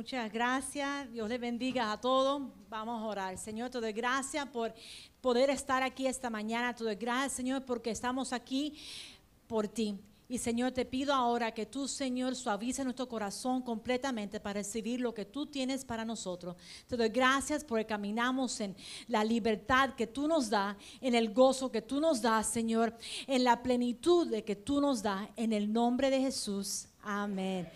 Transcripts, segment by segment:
Muchas gracias. Dios les bendiga a todos. Vamos a orar. Señor, te doy gracias por poder estar aquí esta mañana. Te doy gracias, Señor, porque estamos aquí por ti. Y Señor, te pido ahora que tú, Señor, suavice nuestro corazón completamente para recibir lo que tú tienes para nosotros. Te doy gracias porque caminamos en la libertad que tú nos das, en el gozo que tú nos das, Señor, en la plenitud de que tú nos das, en el nombre de Jesús. Amén.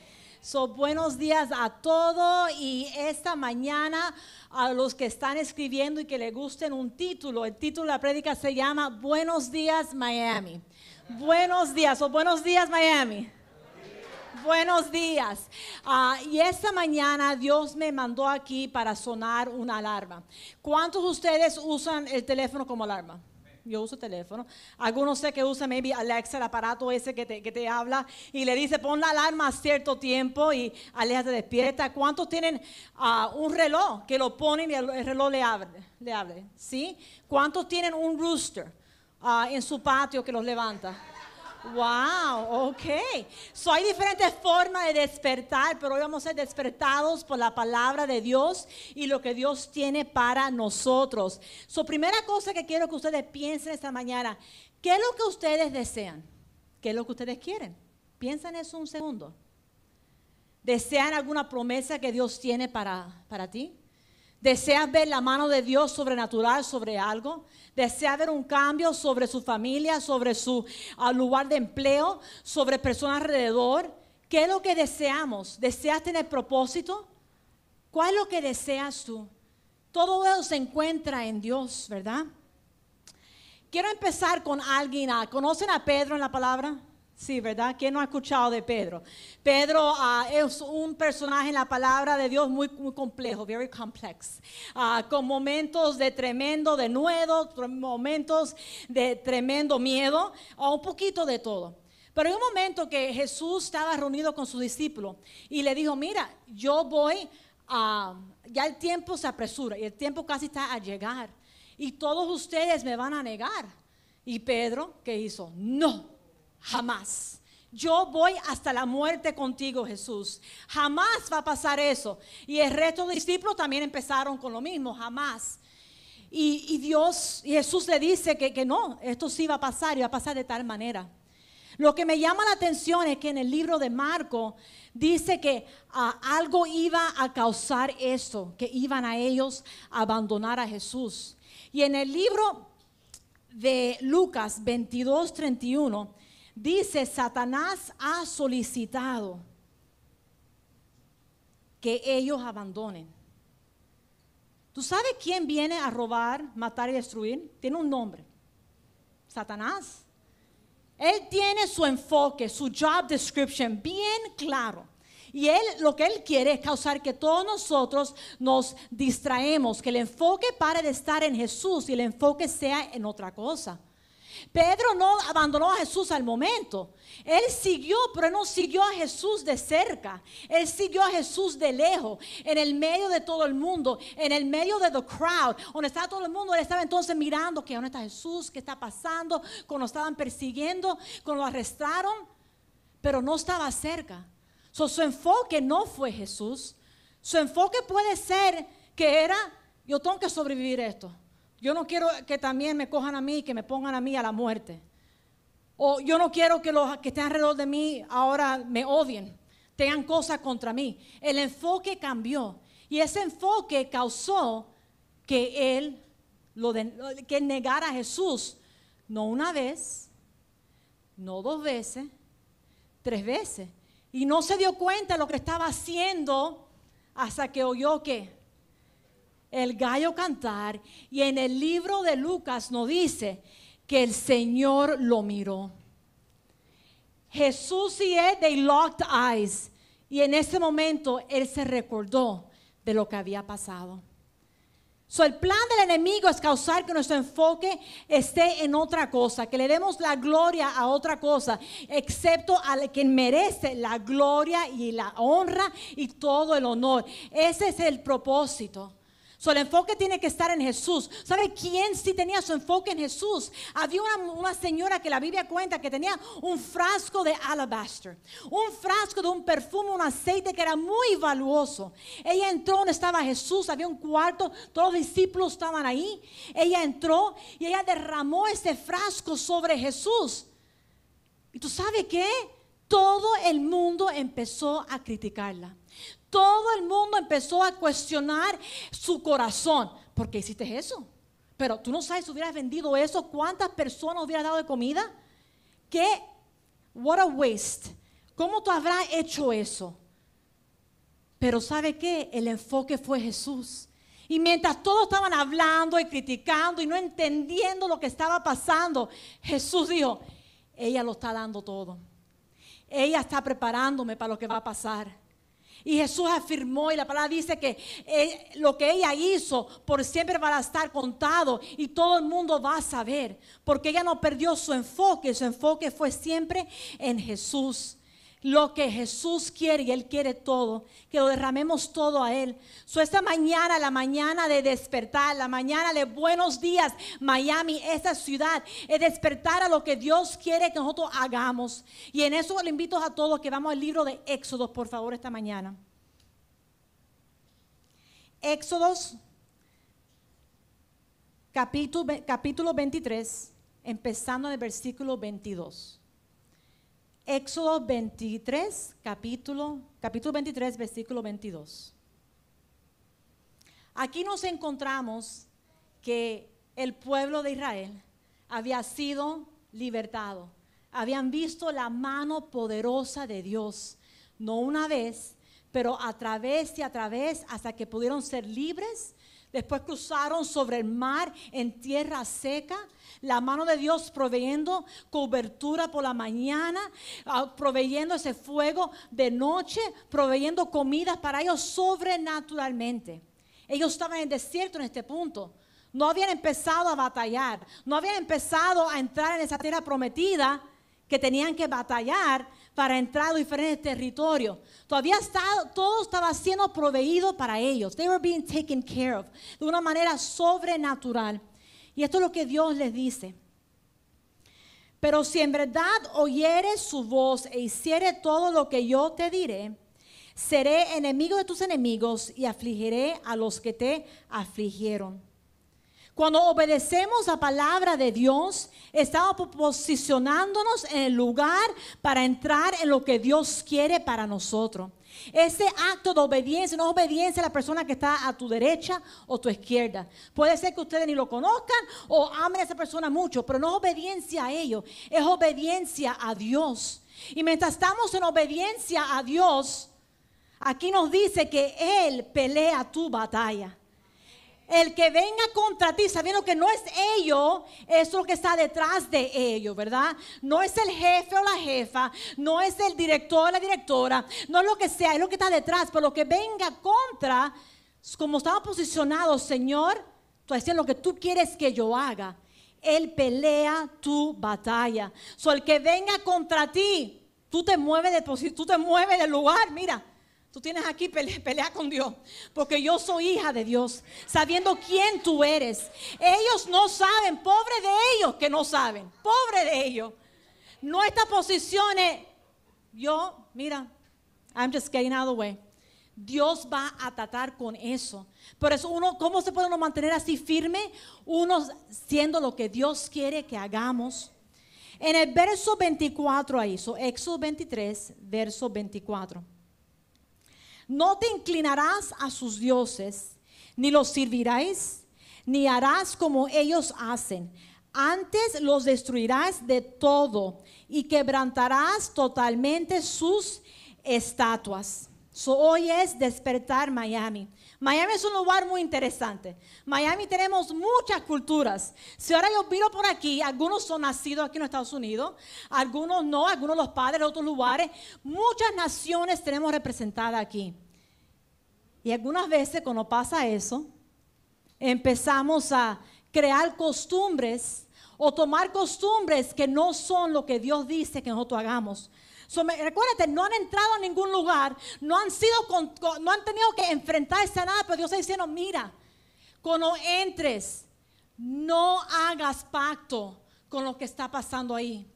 So, buenos días a todos y esta mañana a los que están escribiendo y que le gusten un título, el título de la prédica se llama Buenos días Miami. Buenos días o buenos días Miami. Buenos días. Ah, y esta mañana Dios me mandó aquí para sonar una alarma. ¿Cuántos de ustedes usan el teléfono como alarma? Yo uso teléfono. Algunos sé que usan maybe Alexa, el aparato ese que te, que te habla y le dice pon la alarma a cierto tiempo y Alexa te despierta. ¿Cuántos tienen ah, un reloj que lo ponen y el, reloj le abre? Le abre ¿Sí? ¿Cuántos tienen un rooster? Ah, en su patio que los levanta. Wow, ok. So hay diferentes formas de despertar, pero hoy vamos a ser despertados por la palabra de Dios y lo que Dios tiene para nosotros. So primera cosa que quiero que ustedes piensen esta mañana, ¿qué es lo que ustedes desean? ¿Qué es lo que ustedes quieren? Piensen eso un segundo. ¿Desean alguna promesa que Dios tiene para, para ti? ¿Deseas ver la mano de Dios sobrenatural sobre algo? ¿Desea ver un cambio sobre su familia, sobre su ah, lugar de empleo, sobre personas alrededor? ¿Qué es lo que deseamos? ¿Deseas tener propósito? ¿Cuál es lo que deseas tú? Todo eso se encuentra en Dios, ¿verdad? Quiero empezar con alguien. Ah, ¿Conocen a Pedro en la palabra? Sí, ¿verdad? ¿Quién no ha escuchado de Pedro? Pedro ah, es un personaje en la palabra de Dios muy, muy complejo, very complex, ah, con momentos de tremendo denuedo, momentos de tremendo miedo, o un poquito de todo. Pero hay un momento que Jesús estaba reunido con sus discípulos y le dijo, mira, yo voy a, ya el tiempo se apresura y el tiempo casi está a llegar y todos ustedes me van a negar. Y Pedro, ¿qué hizo? No Jamás. Yo voy hasta la muerte contigo, Jesús. Jamás va a pasar eso. Y el resto de discípulos también empezaron con lo mismo, jamás. Y, Dios, Jesús le dice que, que, no, esto sí va a pasar y va a pasar de tal manera. Lo que me llama la atención es que en el libro de Marco dice que ah, algo iba a causar esto, que iban a ellos a abandonar a Jesús. Y en el libro de Lucas 22, 31 Dice, Satanás ha solicitado que ellos abandonen. ¿Tú sabes quién viene a robar, matar y destruir? Tiene un nombre. Satanás. Él tiene su enfoque, su job description bien claro. Y él lo que él quiere es causar que todos nosotros nos distraemos, que el enfoque pare de estar en Jesús y el enfoque sea en otra cosa. Pedro no abandonó a Jesús al momento. Él siguió, pero no siguió a Jesús de cerca. Él siguió a Jesús de lejos, en el medio de todo el mundo, en el medio de the crowd, donde estaba todo el mundo. Él estaba entonces mirando que dónde está Jesús, qué está pasando, cuando lo estaban persiguiendo, cuando lo arrestaron, pero no estaba cerca. su enfoque no fue Jesús. Su enfoque puede ser que era, yo tengo que sobrevivir esto. Yo no quiero que también me cojan a mí y que me pongan a mí a la muerte. O yo no quiero que los que estén alrededor de mí ahora me odien, tengan cosas contra mí. El enfoque cambió y ese enfoque causó que él, que negara a Jesús, no una vez, no dos veces, tres veces. Y no se dio cuenta de lo que estaba haciendo hasta que oyó que el gallo cantar y en el libro de Lucas nos dice que el Señor lo miró. Jesús y él, they locked eyes. Y en ese momento él se recordó de lo que había pasado. So, el plan del enemigo es causar que nuestro enfoque esté en otra cosa, que le demos la gloria a otra cosa, excepto al que merece la gloria y la honra y todo el honor. Ese es el propósito So, el enfoque tiene que estar en Jesús. ¿Sabe quién sí tenía su enfoque en Jesús? Había una, una, señora que la Biblia cuenta que tenía un frasco de alabaster, un frasco de un perfume, un aceite que era muy valuoso. Ella entró donde estaba Jesús, había un cuarto, todos los discípulos estaban ahí. Ella entró y ella derramó ese frasco sobre Jesús. ¿Y tú sabes qué? Todo el mundo empezó a criticarla todo el mundo empezó a cuestionar su corazón. ¿Por qué hiciste eso? Pero tú no sabes si hubieras vendido eso, cuántas personas hubieras dado de comida. ¿Qué? What a waste. ¿Cómo tú habrás hecho eso? Pero ¿sabe qué? El enfoque fue Jesús. Y mientras todos estaban hablando y criticando y no entendiendo lo que estaba pasando, Jesús dijo, ella lo está dando todo. Ella está preparándome para lo que va a pasar. Y Jesús afirmó y la palabra dice que eh, lo que ella hizo por siempre va a estar contado y todo el mundo va a saber, porque ella no perdió su enfoque, su enfoque fue siempre en Jesús. Lo que Jesús quiere y Él quiere todo, que lo derramemos todo a Él. So esta mañana, la mañana de despertar, la mañana de buenos días, Miami, esta ciudad, es despertar a lo que Dios quiere que nosotros hagamos. Y en eso le invito a todos que vamos al libro de Éxodos, por favor, esta mañana. Éxodos, capítulo, capítulo 23, empezando en el versículo 22. Éxodo 23, capítulo, capítulo 23, versículo 22. Aquí nos encontramos que el pueblo de Israel había sido libertado. Habían visto la mano poderosa de Dios, no una vez, pero a través y a través hasta que pudieron ser libres. Después cruzaron sobre el mar en tierra seca la mano de Dios proveyendo cobertura por la mañana, ah, proveyendo ese fuego de noche, proveyendo comidas para ellos sobrenaturalmente. Ellos estaban en desierto en este punto. No habían empezado a batallar, no habían empezado a entrar en esa tierra prometida que tenían que batallar para entrar a diferentes territorios. Todavía todo estaba siendo proveído para ellos. They were being taken care of de una manera sobrenatural. Y esto es lo que Dios les dice. Pero si en verdad oyeres su voz e hiciere todo lo que yo te diré, seré enemigo de tus enemigos y afligiré a los que te afligieron. Cuando obedecemos la palabra de Dios, estamos posicionándonos en el lugar para entrar en lo que Dios quiere para nosotros. Ese acto de obediencia no es obediencia a la persona que está a tu derecha o tu izquierda. Puede ser que ustedes ni lo conozcan o amen a esa persona mucho, pero no es obediencia a ellos, es obediencia a Dios. Y mientras estamos en obediencia a Dios, aquí nos dice que Él pelea tu batalla. El que venga contra ti sabiendo que no es ellos, es lo que está detrás de ellos, ¿verdad? No es el jefe o la jefa, no es el director o la directora, no es lo que sea, es lo que está detrás, pero lo que venga contra, como estamos posicionados, Señor, tú haciendo lo que tú quieres que yo haga. Él pelea tu batalla. So, el que venga contra ti, tú te mueves de, tú te mueves del lugar, mira Tú tienes aquí pelea, con Dios. Porque yo soy hija de Dios. Sabiendo quién tú eres. Ellos no saben. Pobre de ellos que no saben. Pobre de ellos. Nuestra posición es. Yo, mira. I'm just getting out of the way. Dios va a tratar con eso. Por eso uno, ¿cómo se puede uno mantener así firme? Uno siendo lo que Dios quiere que hagamos. En el verso 24 ahí, so, Éxodo 23, verso 24. No te inclinarás a sus dioses, ni los servirás, ni harás como ellos hacen. Antes los destruirás de todo y quebrantarás totalmente sus estatuas. Hoy es despertar Miami. Miami es un lugar muy interesante. Miami tenemos muchas culturas. Si ahora yo miro por aquí, algunos son nacidos aquí en Estados Unidos, algunos no, algunos los padres de otros lugares. Muchas naciones tenemos representadas aquí. Y algunas veces cuando pasa eso, empezamos a crear costumbres o tomar costumbres que no son lo que Dios dice que nosotros hagamos. Recuérdate, no han entrado a ningún lugar, no han, sido no han tenido que enfrentarse a nada, pero Dios está diciendo, mira, Cuando entres, no hagas pacto con lo que está pasando ahí.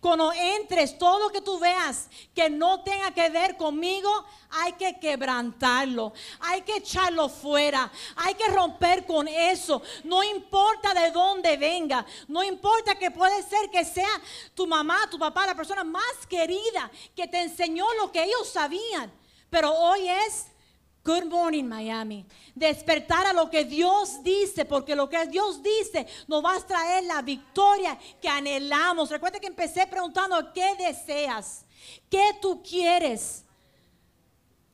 Cuando entres, todo lo que tú veas que no tenga que ver conmigo, hay que quebrantarlo, hay que echarlo fuera, hay que romper con eso. No importa de dónde venga, no importa que puede ser que sea tu mamá, tu papá, la persona más querida que te enseñó lo que ellos sabían. Pero hoy es Good morning, Miami. Despertar a lo que Dios dice, porque lo que Dios dice nos va a traer la victoria que anhelamos. Recuerda que empecé preguntando, ¿qué deseas? ¿Qué tú quieres?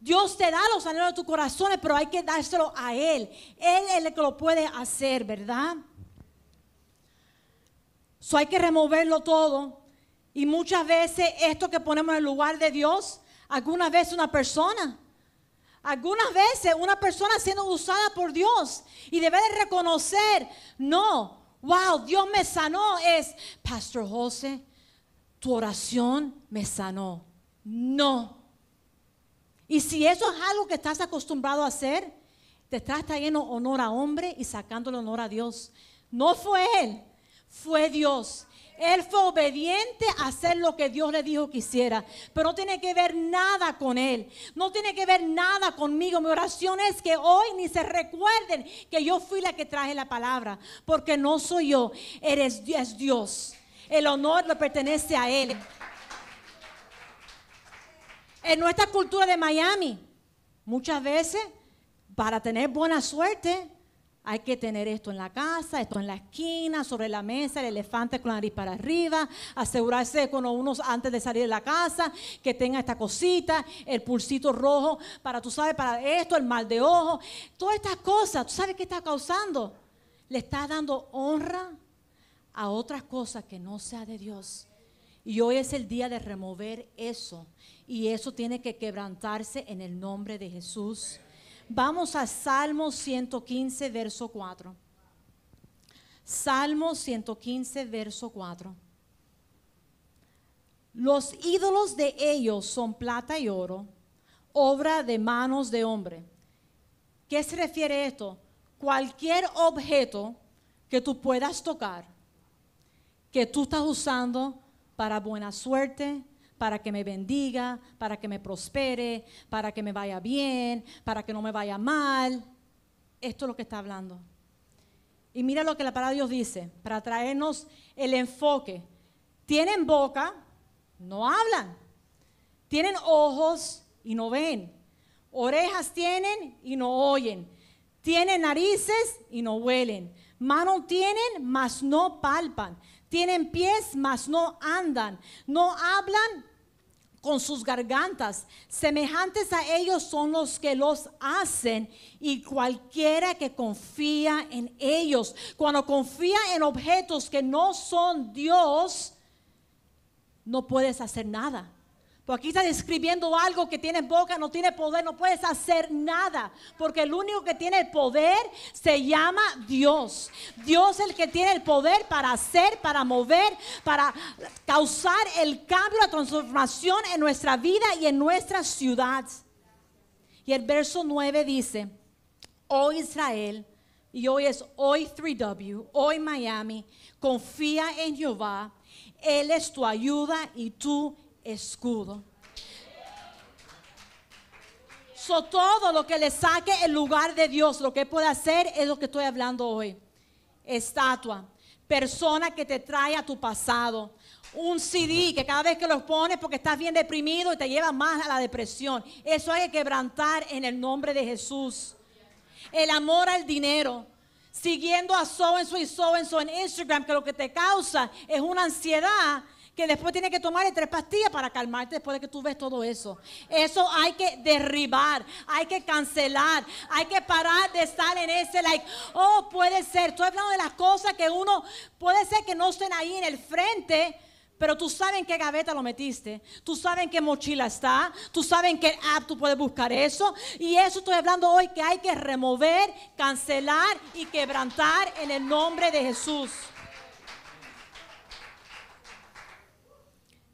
Dios te da los anhelos de tu corazón, pero hay que dárselo a Él. Él es el que lo puede hacer, ¿verdad? So hay que removerlo todo. Y muchas veces esto que ponemos en el lugar de Dios, algunas veces una persona algunas veces una persona siendo usada por Dios y debe de reconocer, no, wow, Dios me sanó, es, Pastor José, tu oración me sanó. No. Y si eso es algo que estás acostumbrado a hacer, te estás trayendo honor a hombre y sacándole honor a Dios. No fue él, fue Dios. Él fue obediente a hacer lo que Dios le dijo que hiciera. Pero no tiene que ver nada con él. No tiene que ver nada conmigo. Mi oración es que hoy ni se recuerden que yo fui la que traje la palabra. Porque no soy yo. Eres es Dios. El honor le pertenece a Él. En nuestra cultura de Miami, muchas veces, para tener buena suerte, hay que tener esto en la casa, esto en la esquina, sobre la mesa, el elefante con la nariz para arriba, asegurarse con unos antes de salir de la casa, que tenga esta cosita, el pulsito rojo, para tú sabes, para esto, el mal de ojo, todas estas cosas, ¿tú sabes qué está causando? Le está dando honra a otras cosas que no sea de Dios. Y hoy es el día de remover eso. Y eso tiene que quebrantarse en el nombre de Jesús. Vamos a Salmo 115, verso 4. Salmo 115, verso 4. Los ídolos de ellos son plata y oro, obra de manos de hombre. ¿Qué se refiere esto? Cualquier objeto que tú puedas tocar, que tú estás usando para buena suerte, para que me bendiga, para que me prospere, para que me vaya bien, para que no me vaya mal. Esto es lo que está hablando. Y mira lo que la palabra de Dios dice, para traernos el enfoque. Tienen boca, no hablan. Tienen ojos y no ven. Orejas tienen y no oyen. Tienen narices y no huelen. Manos tienen, mas no palpan. Tienen pies, mas no andan. No hablan con sus gargantas. Semejantes a ellos son los que los hacen y cualquiera que confía en ellos. Cuando confía en objetos que no son Dios, no puedes hacer nada. Porque aquí está describiendo algo que tiene boca, no tiene poder, no puedes hacer nada. Porque el único que tiene el poder se llama Dios. Dios es el que tiene el poder para hacer, para mover, para causar el cambio, la transformación en nuestra vida y en nuestra ciudad. Y el verso 9 dice, hoy Israel, y hoy es hoy 3W, hoy Miami, confía en Jehová, Él es tu ayuda y tú escudo. So, todo lo que le saque el lugar de Dios, lo que puede hacer es lo que estoy hablando hoy. Estatua, persona que te trae a tu pasado. Un CD que cada vez que lo pones porque estás bien deprimido y te lleva más a la depresión. Eso hay que quebrantar en el nombre de Jesús. El amor al dinero. Siguiendo a So en y So en Instagram, que lo que te causa es una ansiedad que después tiene que tomar tres pastillas para calmarte después de que tú ves todo eso. Eso hay que derribar, hay que cancelar, hay que parar de estar en ese like, oh, puede ser, estoy hablando de las cosas que uno, puede ser que no estén ahí en el frente, pero tú sabes en qué gaveta lo metiste. Tú sabes en qué mochila está. Tú sabes en qué app tú puedes buscar eso. Y eso estoy hablando hoy que hay que remover, cancelar y quebrantar en el nombre de Jesús.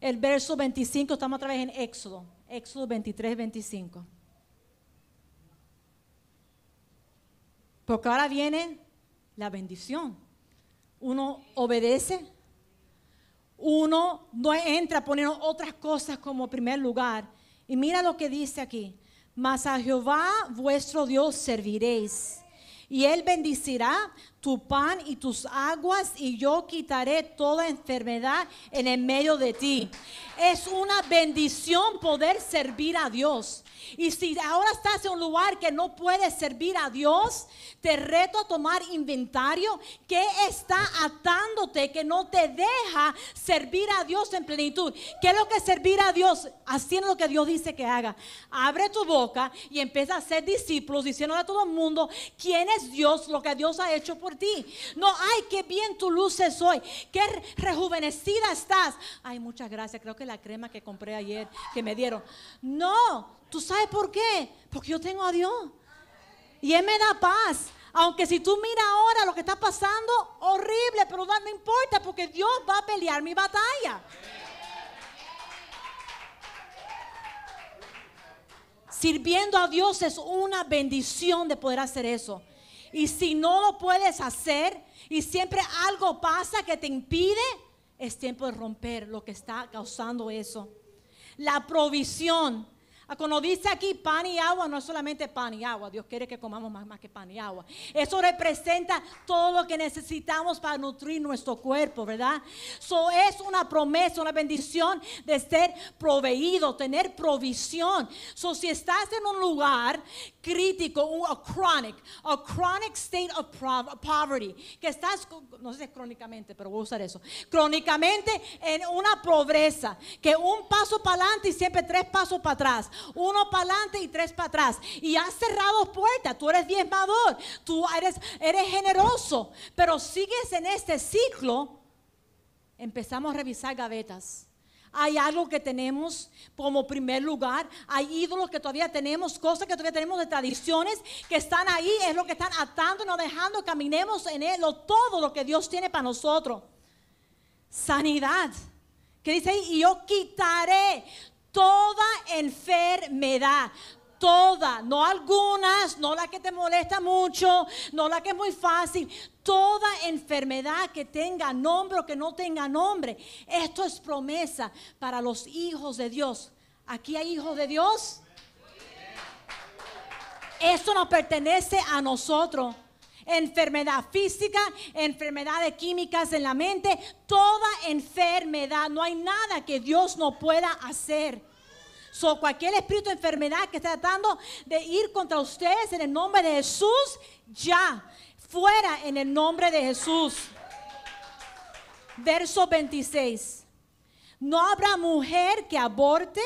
El verso 25, estamos otra vez en Éxodo, Éxodo 23, 25. Porque ahora viene la bendición. Uno obedece, uno no entra poniendo otras cosas como primer lugar. Y mira lo que dice aquí. Mas a Jehová vuestro Dios serviréis. Y él bendecirá tu pan y tus aguas y yo quitaré toda enfermedad en el medio de ti. Es una bendición poder servir a Dios. Y si ahora estás en un lugar que no puedes servir a Dios, te reto a tomar inventario que está atándote, que no te deja servir a Dios en plenitud. ¿Qué es lo que es servir a Dios? Haciendo lo que Dios dice que haga. Abre tu boca y empieza a ser discípulos, diciéndole a todo el mundo quién es Dios, lo que Dios ha hecho por ti. No, ay, qué bien tú luces hoy, qué rejuvenecida estás. Ay, muchas gracias, creo que la crema que compré ayer, que me dieron. No, ¿Tú sabes por qué? Porque yo tengo a Dios. Y Él me da paz. Aunque si tú miras ahora lo que está pasando, horrible, pero no, importa porque Dios va a pelear mi batalla. Sirviendo a Dios es una bendición de poder hacer eso. Y si no lo puedes hacer y siempre algo pasa que te impide, es tiempo de romper lo que está causando eso. La provisión. Ah, cuando dice aquí pan y agua, no es solamente pan y agua. Dios quiere que comamos más, más que pan y agua. Eso representa todo lo que necesitamos para nutrir nuestro cuerpo, ¿verdad? Eso es una promesa, una bendición de ser proveído, tener provisión. So, si estás en un lugar crítico, un a chronic, a chronic state of poverty, que estás, no sé crónicamente, pero voy a usar eso, crónicamente en una pobreza, que un paso para adelante y siempre tres pasos para atrás, uno para adelante y tres para atrás, y has cerrado puertas, tú eres diezmador, tú eres, eres generoso, pero sigues en este ciclo, empezamos a revisar gavetas hay algo que tenemos como primer lugar. Hay ídolos que todavía tenemos, cosas que todavía tenemos de tradiciones que están ahí. Es lo que están atando no dejando caminemos en él. Todo lo que Dios tiene para nosotros. Sanidad. Que dice ahí, y yo quitaré toda enfermedad toda, no algunas, no la que te molesta mucho, no la que es muy fácil, toda enfermedad que tenga nombre o que no tenga nombre. Esto es promesa para los hijos de Dios. ¿Aquí hay hijos de Dios? Esto nos pertenece a nosotros. Enfermedad física, enfermedades químicas en la mente, toda enfermedad. No hay nada que Dios no pueda hacer. So, cualquier espíritu de enfermedad que esté tratando de ir contra ustedes en el nombre de Jesús, ya, fuera en el nombre de Jesús. Verso 26. No habrá mujer que aborte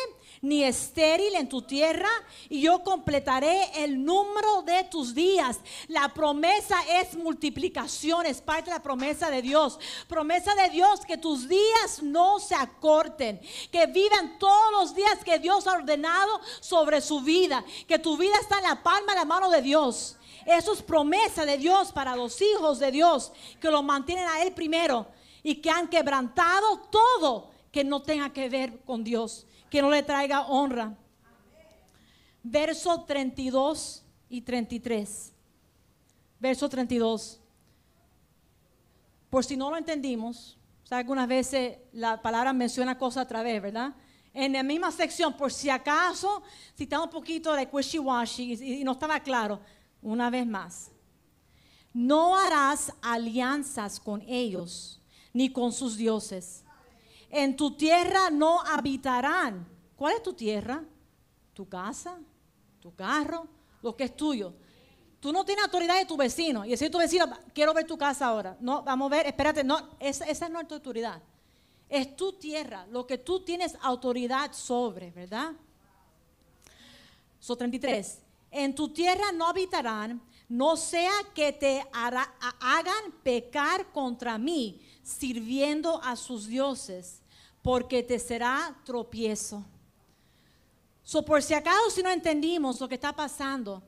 ni estéril en tu tierra, y yo completaré el número de tus días. La promesa es multiplicación, es parte de la promesa de Dios. Promesa de Dios que tus días no se acorten, que vivan todos los días que Dios ha ordenado sobre su vida, que tu vida está en la palma de la mano de Dios. Eso es promesa de Dios para los hijos de Dios, que lo mantienen a Él primero y que han quebrantado todo que no tenga que ver con Dios que no le traiga honra. Verso 32 y 33. Verso 32. Por si no lo entendimos, o sea, algunas veces la palabra menciona cosas otra vez, ¿verdad? En la misma sección, por si acaso, si está un poquito de wishy-washy y no estaba claro, una vez más. No harás alianzas con ellos, ni con sus dioses en tu tierra no habitarán. ¿Cuál es tu tierra? Tu casa, tu carro, lo que es tuyo. Tú no tienes autoridad de tu vecino y decir tu vecino, quiero ver tu casa ahora. No, vamos a ver, espérate, no, esa, esa no es tu autoridad. Es tu tierra, lo que tú tienes autoridad sobre, ¿verdad? So 33. En tu tierra no habitarán, no sea que te hagan pecar contra mí, sirviendo a sus dioses, porque te será tropiezo. So, por si acaso si no entendimos lo que está pasando,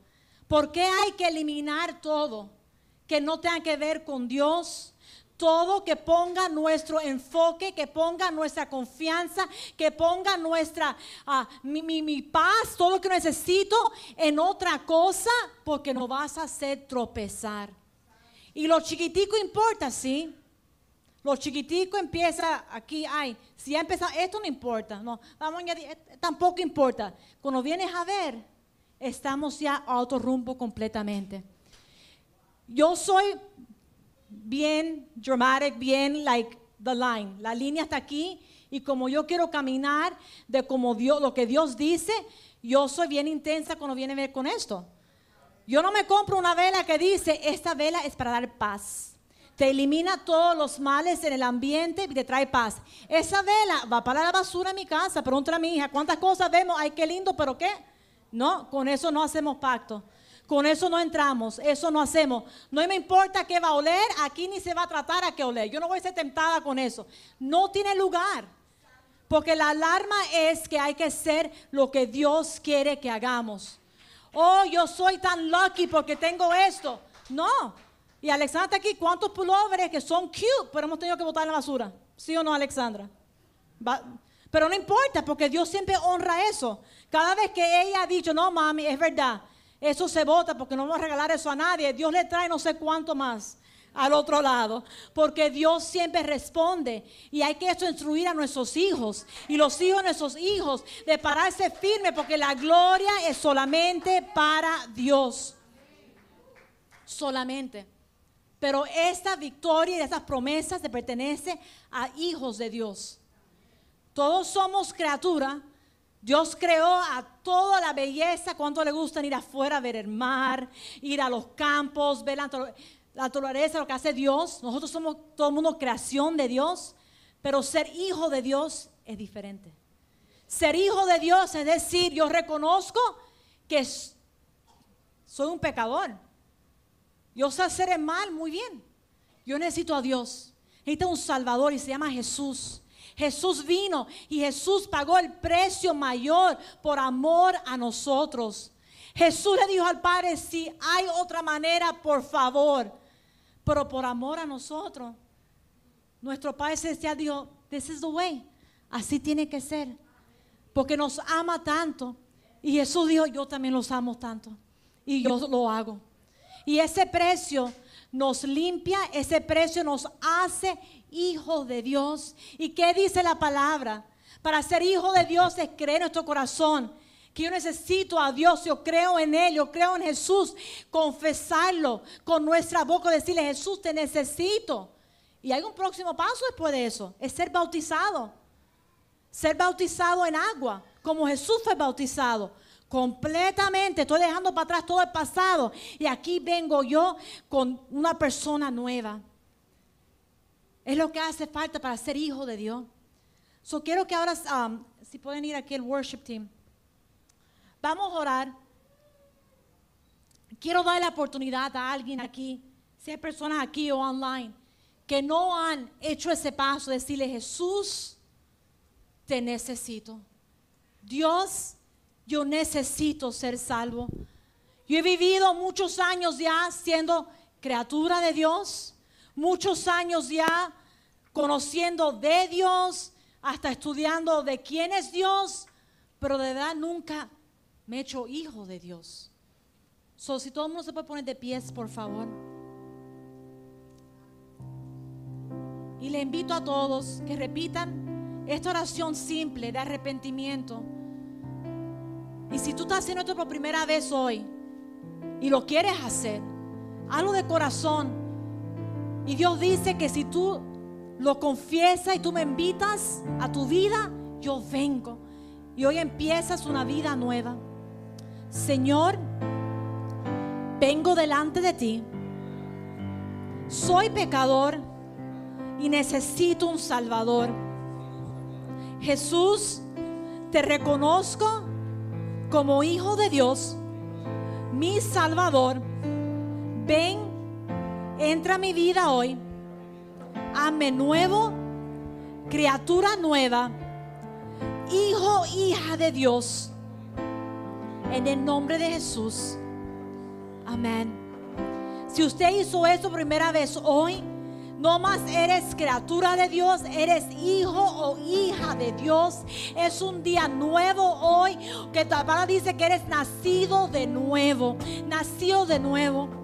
¿por qué hay que eliminar todo que no tenga que ver con Dios? todo que ponga nuestro enfoque, que ponga nuestra confianza, que ponga nuestra ah, mi, mi- mi paz, todo lo que necesito en otra cosa, porque nos vas a hacer tropezar. Y lo chiquitico importa, ¿sí? Lo chiquitico empieza aquí, ay, si ya empezó, esto no importa, no, vamos a añadir, eh, tampoco importa. Cuando vienes a ver, estamos ya a otro rumbo completamente. Yo soy bien dramatic, bien like the line. La línea está aquí y como yo quiero caminar de como Dios, lo que Dios dice, yo soy bien intensa cuando viene a ver con esto. Yo no me compro una vela que dice, esta vela es para dar paz. Te elimina todos los males en el ambiente y te trae paz. Esa vela va para la basura en mi casa. Pregúntale a mi hija, ¿cuántas cosas vemos? Ay, qué lindo, pero ¿qué? No, con eso no hacemos pacto. Con eso no entramos, eso no hacemos. No me importa qué va a oler, aquí ni se va a tratar a qué oler. Yo no voy a ser tentada con eso. No tiene lugar. Porque la alarma es que hay que hacer lo que Dios quiere que hagamos. Oh, yo soy tan lucky porque tengo esto. No. Y Alexandra está aquí. ¿Cuántos pullovers que son cute, pero hemos tenido que botar en la basura? ¿Sí o no, Alexandra? Pero no importa, porque Dios siempre honra eso. Cada vez que ella ha dicho, no, mami, es verdad, eso se vota porque no vamos a regalar eso a nadie, Dios le trae no sé cuánto más al otro lado, porque Dios siempre responde y hay que eso instruir a nuestros hijos y los hijos de nuestros hijos de pararse firme porque la gloria es solamente para Dios, solamente. Pero esta victoria y estas promesas se pertenece a hijos de Dios. Todos somos criaturas. Dios creó a toda la belleza. ¿Cuánto le gustan ir afuera, ver el mar, ir a los campos, ver la, natur- la naturaleza, lo que hace Dios? Nosotros somos todo el mundo creación de Dios. Pero ser hijo de Dios es diferente. Ser hijo de Dios es decir, yo reconozco que soy un pecador. Yo sé hacer el mal muy bien. Yo necesito a Dios. Necesito un Salvador y se llama Jesús. Jesús vino y Jesús pagó el precio mayor por amor a nosotros. Jesús le dijo al Padre, si hay otra manera, por favor, pero por amor a nosotros. Nuestro Padre Celestial dijo, this is the way. Así tiene que ser. Porque nos ama tanto. Y Jesús dijo, yo también los amo tanto. Y yo lo hago. Y ese precio nos limpia, ese precio nos hace hijos de Dios. ¿Y qué dice la palabra? Para ser hijo de Dios es creer en nuestro corazón. Que yo necesito a Dios, yo creo en Él, yo creo en Jesús. Confesarlo con nuestra boca, decirle, Jesús, te necesito. Y hay un próximo paso después de eso, es ser bautizado. Ser bautizado en agua, como Jesús fue bautizado. Completamente, estoy dejando para atrás todo el pasado. Y aquí vengo yo con una persona nueva. Es lo que hace falta para ser hijo de Dios. So quiero que ahora, um, si pueden ir aquí el worship team, vamos a orar. Quiero dar la oportunidad a alguien aquí, si hay personas aquí o online, que no han hecho ese paso, decirle, Jesús, te necesito. Dios, yo necesito ser salvo. Yo he vivido muchos años ya siendo criatura de Dios, muchos años ya conociendo de Dios, hasta estudiando de quién es Dios, pero de verdad nunca me he hecho hijo de Dios. So, si todo el mundo se puede poner de pies, por favor. Y le invito a todos que repitan esta oración simple de arrepentimiento. Y si tú estás haciendo esto por primera vez hoy y lo quieres hacer, hazlo de corazón. Y Dios dice que si tú lo confiesas y tú me invitas a tu vida, yo vengo. Y hoy empiezas una vida nueva. Señor, vengo delante de ti. Soy pecador y necesito un Salvador. Jesús, te reconozco como hijo de Dios, mi Salvador. Ven, entra a mi vida hoy. Hazme nuevo, criatura nueva, hijo, hija de Dios. En el nombre de Jesús. Amén. Si usted hizo eso primera vez hoy, No más eres criatura de Dios, eres hijo o hija de Dios. Es un día nuevo hoy que tu palabra dice que eres nacido de nuevo, nacido de nuevo.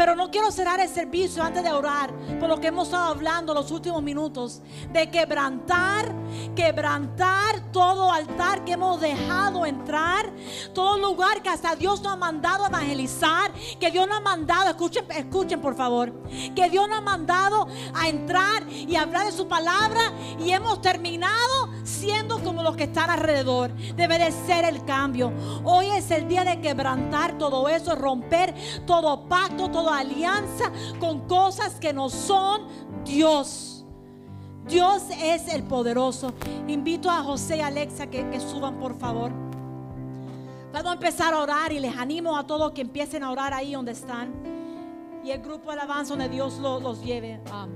Pero no quiero cerrar el servicio antes de orar por lo que hemos estado hablando los últimos minutos. De quebrantar, quebrantar todo altar que hemos dejado entrar. Todo lugar que hasta Dios nos ha mandado evangelizar. Que Dios nos ha mandado, escuchen, escuchen por favor. Que Dios nos ha mandado a entrar y hablar de su palabra. Y hemos terminado siendo como los que están alrededor. Debe de ser el cambio. Hoy es el día de quebrantar todo eso, romper todo pacto, alianza con cosas que no son Dios. Dios es el poderoso. Invito a José y Alexa que, suban, por favor. Vamos a empezar a orar y les animo a todos que empiecen a orar ahí donde están. Y el grupo de alabanza donde Dios los, lleve. a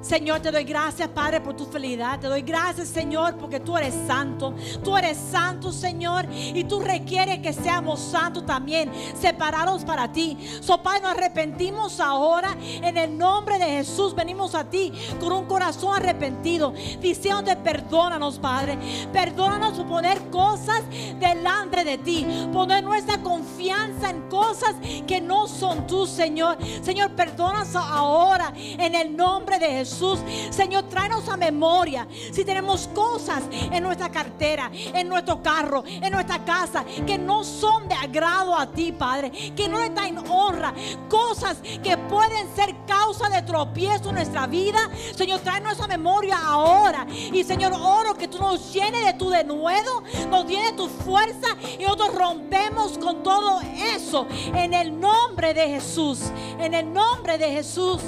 Señor, te doy gracias, Padre, por tu felicidad. Te doy gracias, Señor, porque tú eres santo. Tú eres santo, Señor, y tú requieres que seamos santos también, separados para ti. So, Padre, nos arrepentimos ahora. En el nombre de Jesús venimos a ti con un corazón arrepentido, diciéndote, perdónanos, Padre. Perdónanos por poner cosas delante de ti, poner nuestra confianza en cosas que no son tú, Señor. Señor, perdónanos ahora en el nombre de Jesús. Jesús. Señor, tráenos a memoria si tenemos cosas en nuestra cartera, en nuestro carro, en nuestra casa, que no son de agrado a ti, Padre, que no le en honra, cosas que pueden ser causa de tropiezo en nuestra vida. Señor, tráenos a memoria ahora. Y Señor, oro que tú nos llenes de tu denuedo, nos llenes de tu fuerza y nosotros rompemos con todo eso en el nombre de Jesús. En el nombre de Jesús.